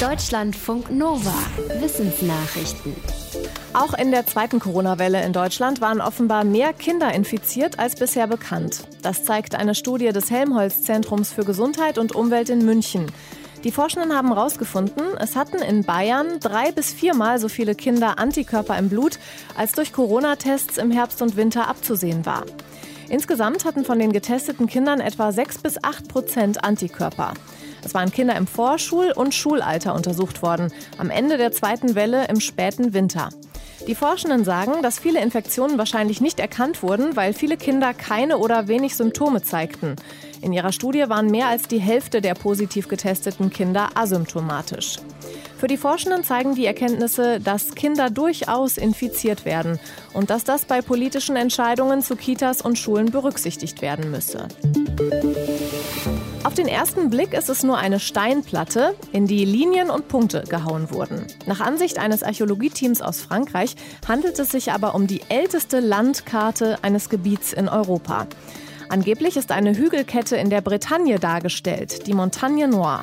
Deutschlandfunk Nova. Wissensnachrichten. Auch in der zweiten Corona-Welle in Deutschland waren offenbar mehr Kinder infiziert als bisher bekannt. Das zeigt eine Studie des Helmholtz-Zentrums für Gesundheit und Umwelt in München. Die Forschenden haben herausgefunden, es hatten in Bayern drei bis viermal so viele Kinder Antikörper im Blut, als durch Corona-Tests im Herbst und Winter abzusehen war. Insgesamt hatten von den getesteten Kindern etwa sechs bis acht Prozent Antikörper. Es waren Kinder im Vorschul- und Schulalter untersucht worden, am Ende der zweiten Welle im späten Winter. Die Forschenden sagen, dass viele Infektionen wahrscheinlich nicht erkannt wurden, weil viele Kinder keine oder wenig Symptome zeigten. In ihrer Studie waren mehr als die Hälfte der positiv getesteten Kinder asymptomatisch. Für die Forschenden zeigen die Erkenntnisse, dass Kinder durchaus infiziert werden und dass das bei politischen Entscheidungen zu Kitas und Schulen berücksichtigt werden müsse. Auf den ersten Blick ist es nur eine Steinplatte, in die Linien und Punkte gehauen wurden. Nach Ansicht eines Archäologieteams aus Frankreich handelt es sich aber um die älteste Landkarte eines Gebiets in Europa. Angeblich ist eine Hügelkette in der Bretagne dargestellt, die Montagne Noire.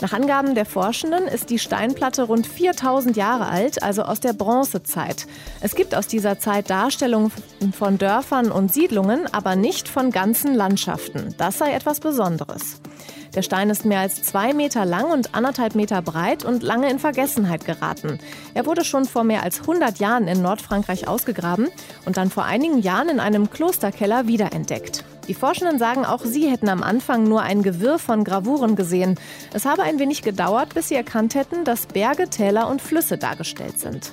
Nach Angaben der Forschenden ist die Steinplatte rund 4000 Jahre alt, also aus der Bronzezeit. Es gibt aus dieser Zeit Darstellungen von Dörfern und Siedlungen, aber nicht von ganzen Landschaften. Das sei etwas Besonderes. Der Stein ist mehr als zwei Meter lang und anderthalb Meter breit und lange in Vergessenheit geraten. Er wurde schon vor mehr als 100 Jahren in Nordfrankreich ausgegraben und dann vor einigen Jahren in einem Klosterkeller wiederentdeckt. Die Forschenden sagen, auch sie hätten am Anfang nur ein Gewirr von Gravuren gesehen. Es habe ein wenig gedauert, bis sie erkannt hätten, dass Berge, Täler und Flüsse dargestellt sind.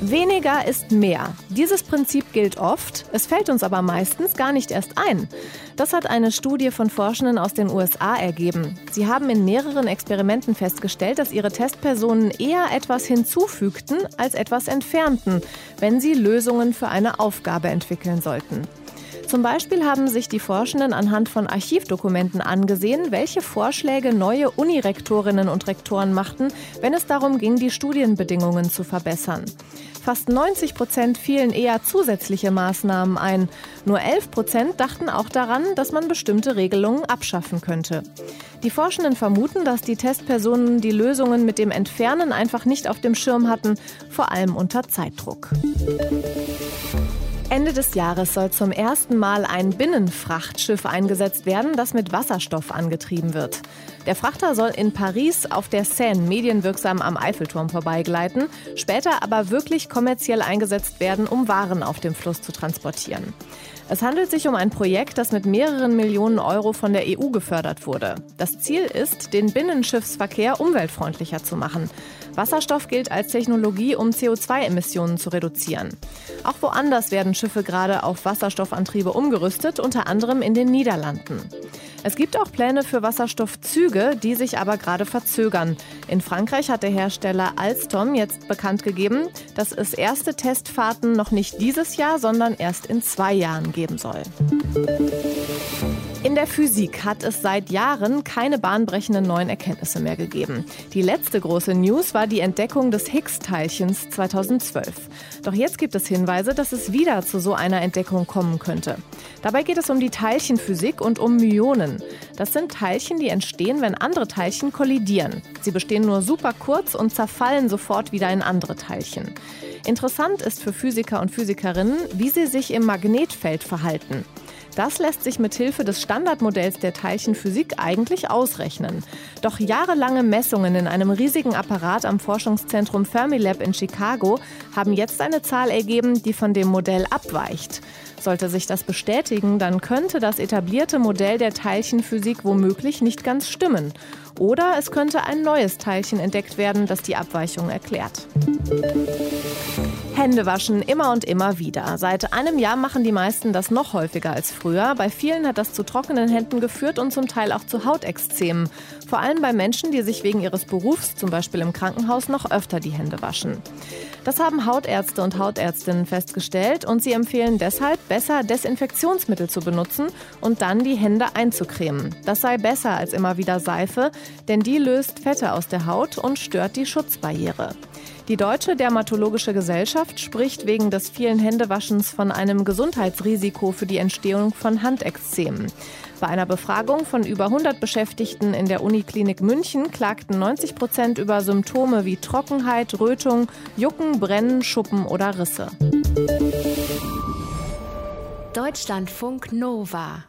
Weniger ist mehr. Dieses Prinzip gilt oft, es fällt uns aber meistens gar nicht erst ein. Das hat eine Studie von Forschenden aus den USA ergeben. Sie haben in mehreren Experimenten festgestellt, dass ihre Testpersonen eher etwas hinzufügten als etwas entfernten, wenn sie Lösungen für eine Aufgabe entwickeln sollten. Zum Beispiel haben sich die Forschenden anhand von Archivdokumenten angesehen, welche Vorschläge neue Unirektorinnen und Rektoren machten, wenn es darum ging, die Studienbedingungen zu verbessern. Fast 90 Prozent fielen eher zusätzliche Maßnahmen ein. Nur 11 Prozent dachten auch daran, dass man bestimmte Regelungen abschaffen könnte. Die Forschenden vermuten, dass die Testpersonen die Lösungen mit dem Entfernen einfach nicht auf dem Schirm hatten, vor allem unter Zeitdruck. Ende des Jahres soll zum ersten Mal ein Binnenfrachtschiff eingesetzt werden, das mit Wasserstoff angetrieben wird. Der Frachter soll in Paris auf der Seine medienwirksam am Eiffelturm vorbeigleiten, später aber wirklich kommerziell eingesetzt werden, um Waren auf dem Fluss zu transportieren. Es handelt sich um ein Projekt, das mit mehreren Millionen Euro von der EU gefördert wurde. Das Ziel ist, den Binnenschiffsverkehr umweltfreundlicher zu machen. Wasserstoff gilt als Technologie, um CO2-Emissionen zu reduzieren. Auch woanders werden Schiffe gerade auf Wasserstoffantriebe umgerüstet, unter anderem in den Niederlanden. Es gibt auch Pläne für Wasserstoffzüge, die sich aber gerade verzögern. In Frankreich hat der Hersteller Alstom jetzt bekannt gegeben, dass es erste Testfahrten noch nicht dieses Jahr, sondern erst in zwei Jahren geben soll. In der Physik hat es seit Jahren keine bahnbrechenden neuen Erkenntnisse mehr gegeben. Die letzte große News war die Entdeckung des Higgs-Teilchens 2012. Doch jetzt gibt es Hinweise, dass es wieder zu so einer Entdeckung kommen könnte. Dabei geht es um die Teilchenphysik und um Myonen. Das sind Teilchen, die entstehen, wenn andere Teilchen kollidieren. Sie bestehen nur super kurz und zerfallen sofort wieder in andere Teilchen. Interessant ist für Physiker und Physikerinnen, wie sie sich im Magnetfeld verhalten. Das lässt sich mit Hilfe des Standardmodells der Teilchenphysik eigentlich ausrechnen. Doch jahrelange Messungen in einem riesigen Apparat am Forschungszentrum Fermilab in Chicago haben jetzt eine Zahl ergeben, die von dem Modell abweicht. Sollte sich das bestätigen, dann könnte das etablierte Modell der Teilchenphysik womöglich nicht ganz stimmen. Oder es könnte ein neues Teilchen entdeckt werden, das die Abweichung erklärt. Hände waschen immer und immer wieder. Seit einem Jahr machen die meisten das noch häufiger als früher. Bei vielen hat das zu trockenen Händen geführt und zum Teil auch zu Hautexzemen. Vor allem bei Menschen, die sich wegen ihres Berufs, zum Beispiel im Krankenhaus, noch öfter die Hände waschen. Das haben Hautärzte und Hautärztinnen festgestellt und sie empfehlen deshalb, besser Desinfektionsmittel zu benutzen und dann die Hände einzucremen. Das sei besser als immer wieder Seife, denn die löst Fette aus der Haut und stört die Schutzbarriere. Die Deutsche Dermatologische Gesellschaft spricht wegen des vielen Händewaschens von einem Gesundheitsrisiko für die Entstehung von Handekzemen. Bei einer Befragung von über 100 Beschäftigten in der Uniklinik München klagten 90 Prozent über Symptome wie Trockenheit, Rötung, Jucken, Brennen, Schuppen oder Risse. Deutschlandfunk Nova